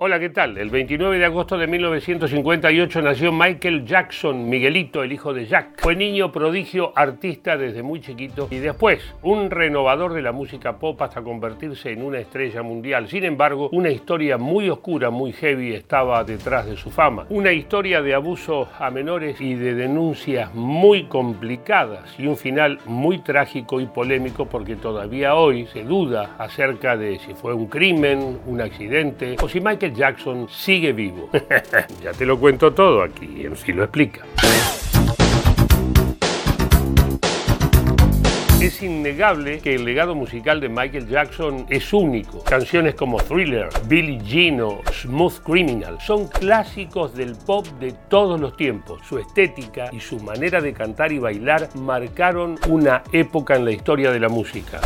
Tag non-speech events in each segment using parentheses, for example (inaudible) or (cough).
Hola, ¿qué tal? El 29 de agosto de 1958 nació Michael Jackson, Miguelito, el hijo de Jack. Fue niño prodigio, artista desde muy chiquito y después un renovador de la música pop hasta convertirse en una estrella mundial. Sin embargo, una historia muy oscura, muy heavy estaba detrás de su fama. Una historia de abuso a menores y de denuncias muy complicadas y un final muy trágico y polémico porque todavía hoy se duda acerca de si fue un crimen, un accidente o si Michael Jackson sigue vivo. (laughs) ya te lo cuento todo aquí, en Si lo explica. Es innegable que el legado musical de Michael Jackson es único. Canciones como Thriller, Billie Jean Smooth Criminal son clásicos del pop de todos los tiempos. Su estética y su manera de cantar y bailar marcaron una época en la historia de la música.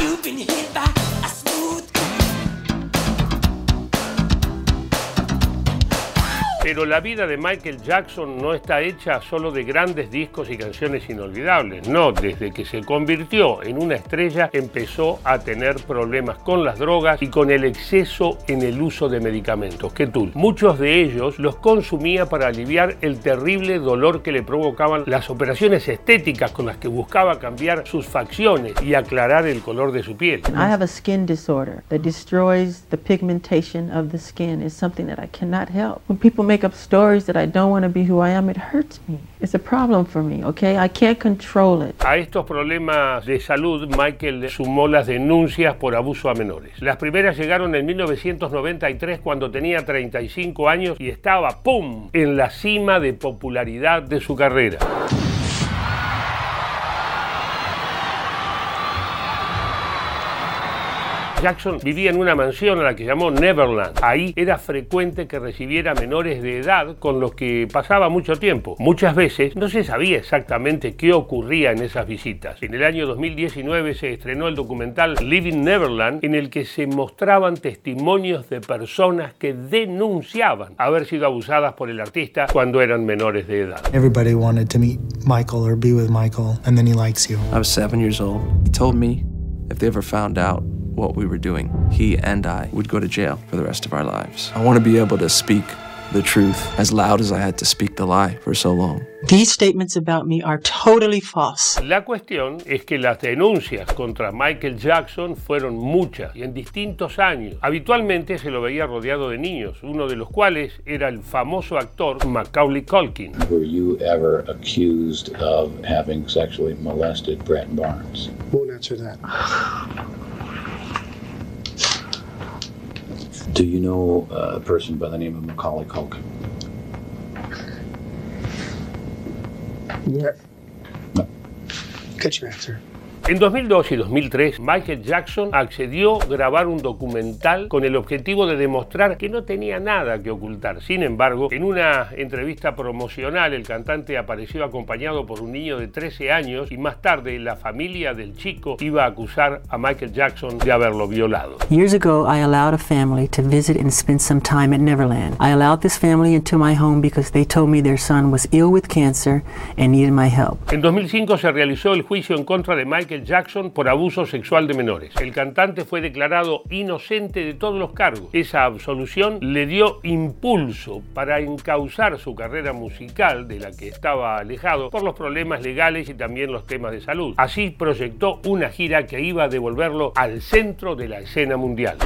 Pero la vida de Michael Jackson no está hecha solo de grandes discos y canciones inolvidables. No, desde que se convirtió en una estrella empezó a tener problemas con las drogas y con el exceso en el uso de medicamentos. ¿Qué tú? Muchos de ellos los consumía para aliviar el terrible dolor que le provocaban las operaciones estéticas con las que buscaba cambiar sus facciones y aclarar el color de su piel. I have a skin disorder that destroys the pigmentation of the skin. It's something that I cannot help. When people make up stories that I don't want to be who I am, it hurts me. It's a problem for me, okay? I can't control it. A estos problemas de salud, Michael sumó las denuncias por abuso a menores. Las primeras llegaron en 1993 cuando tenía 35 años y estaba, ¡pum!, en la cima de popularidad de su carrera. Jackson vivía en una mansión a la que llamó Neverland. Ahí era frecuente que recibiera menores de edad con los que pasaba mucho tiempo. Muchas veces no se sabía exactamente qué ocurría en esas visitas. En el año 2019 se estrenó el documental Living Neverland en el que se mostraban testimonios de personas que denunciaban haber sido abusadas por el artista cuando eran menores de edad. Everybody wanted to meet Michael or be with Michael, and then he likes you. I was seven years old. He told me if they ever found out what we were doing, he and I would go to jail for the rest of our lives. I want to be able to speak the truth as loud as I had to speak the lie for so long. These statements about me are totally false. La cuestión es que las denuncias contra Michael Jackson fueron muchas y en distintos años. Habitualmente se lo veía rodeado de niños, uno de los cuales era el famoso actor Macaulay Culkin. Were you ever accused of having sexually molested Brett Barnes? Won't answer that. Do you know uh, a person by the name of Macaulay Culkin? Yeah. No. Get your answer. En 2002 y 2003, Michael Jackson accedió a grabar un documental con el objetivo de demostrar que no tenía nada que ocultar. Sin embargo, en una entrevista promocional, el cantante apareció acompañado por un niño de 13 años y más tarde la familia del chico iba a acusar a Michael Jackson de haberlo violado. Years ago, I allowed a family to visit and spend some time at Neverland. I allowed this family into my home because they told me their son was ill with cancer and needed my help. En 2005 se realizó el juicio en contra de Michael Jackson por abuso sexual de menores. El cantante fue declarado inocente de todos los cargos. Esa absolución le dio impulso para encauzar su carrera musical, de la que estaba alejado por los problemas legales y también los temas de salud. Así proyectó una gira que iba a devolverlo al centro de la escena mundial.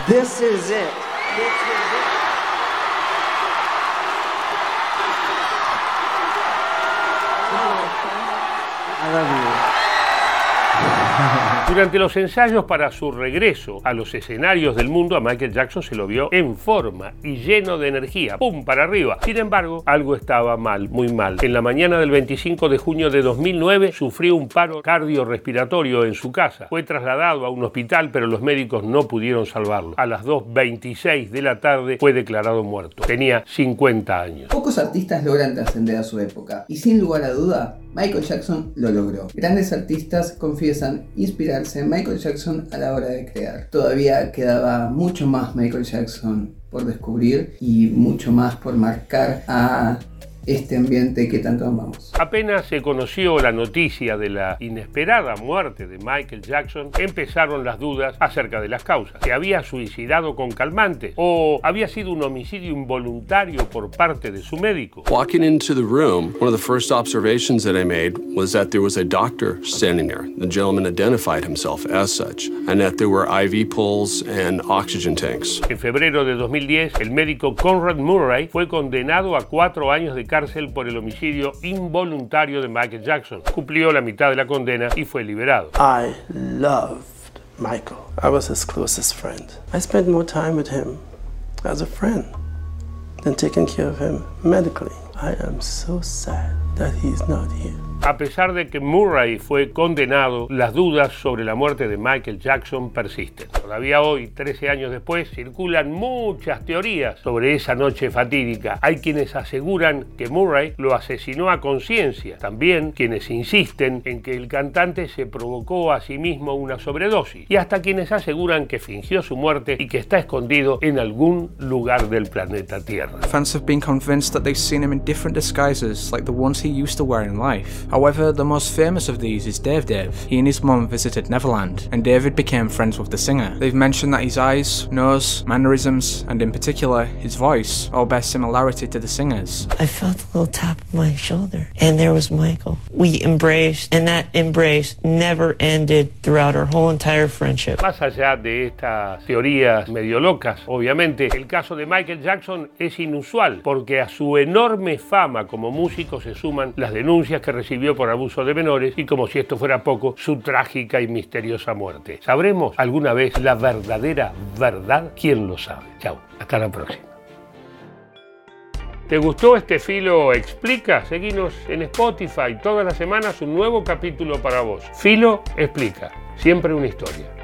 Durante los ensayos para su regreso a los escenarios del mundo, a Michael Jackson se lo vio en forma y lleno de energía, ¡pum! para arriba. Sin embargo, algo estaba mal, muy mal. En la mañana del 25 de junio de 2009 sufrió un paro cardiorrespiratorio en su casa. Fue trasladado a un hospital, pero los médicos no pudieron salvarlo. A las 2.26 de la tarde fue declarado muerto. Tenía 50 años. Pocos artistas logran trascender a su época, y sin lugar a duda, Michael Jackson lo logró. Grandes artistas confiesan inspirarse Michael Jackson a la hora de crear. Todavía quedaba mucho más Michael Jackson por descubrir y mucho más por marcar a este ambiente que tanto amamos. Apenas se conoció la noticia de la inesperada muerte de Michael Jackson, empezaron las dudas acerca de las causas. ¿Se había suicidado con calmantes o había sido un homicidio involuntario por parte de su médico? Walking into the room, one of the first observations that I made was that there was a doctor standing there. The gentleman identified himself as such, and that there were IV pulls and oxygen tanks. En febrero de 2010, el médico Conrad Murray fue condenado a cuatro años de cárcel por el homicidio involuntario de Michael Jackson. Cumplió la mitad de la condena y fue liberado. I loved Michael. I was his closest friend. I spent more time with him as a friend than taking care of him medically. I am so sad that he's not here. A pesar de que Murray fue condenado, las dudas sobre la muerte de Michael Jackson persisten. Todavía hoy, 13 años después, circulan muchas teorías sobre esa noche fatídica. Hay quienes aseguran que Murray lo asesinó a conciencia. También quienes insisten en que el cantante se provocó a sí mismo una sobredosis. Y hasta quienes aseguran que fingió su muerte y que está escondido en algún lugar del planeta Tierra. Fans have been convinced that they've seen him in different disguises like the ones he used to wear in life. However, the most famous of these is Dave Dave. He and his mum visited Neverland, and David became friends with the singer. They've mentioned that his eyes, nose, mannerisms, and in particular his voice, all bear similarity to the singer's. I felt a little tap on my shoulder, and there was Michael. We embraced, and that embrace never ended throughout our whole entire friendship. Más allá de estas teorías medio locas, obviamente, el caso de Michael Jackson es inusual, porque a su enorme fama como músico se suman las denuncias que recibió por abuso de menores y como si esto fuera poco, su trágica y misteriosa muerte. ¿Sabremos alguna vez la verdadera verdad? ¿Quién lo sabe? Chao, hasta la próxima. ¿Te gustó este Filo Explica? Seguinos en Spotify todas las semanas un nuevo capítulo para vos. Filo Explica, siempre una historia.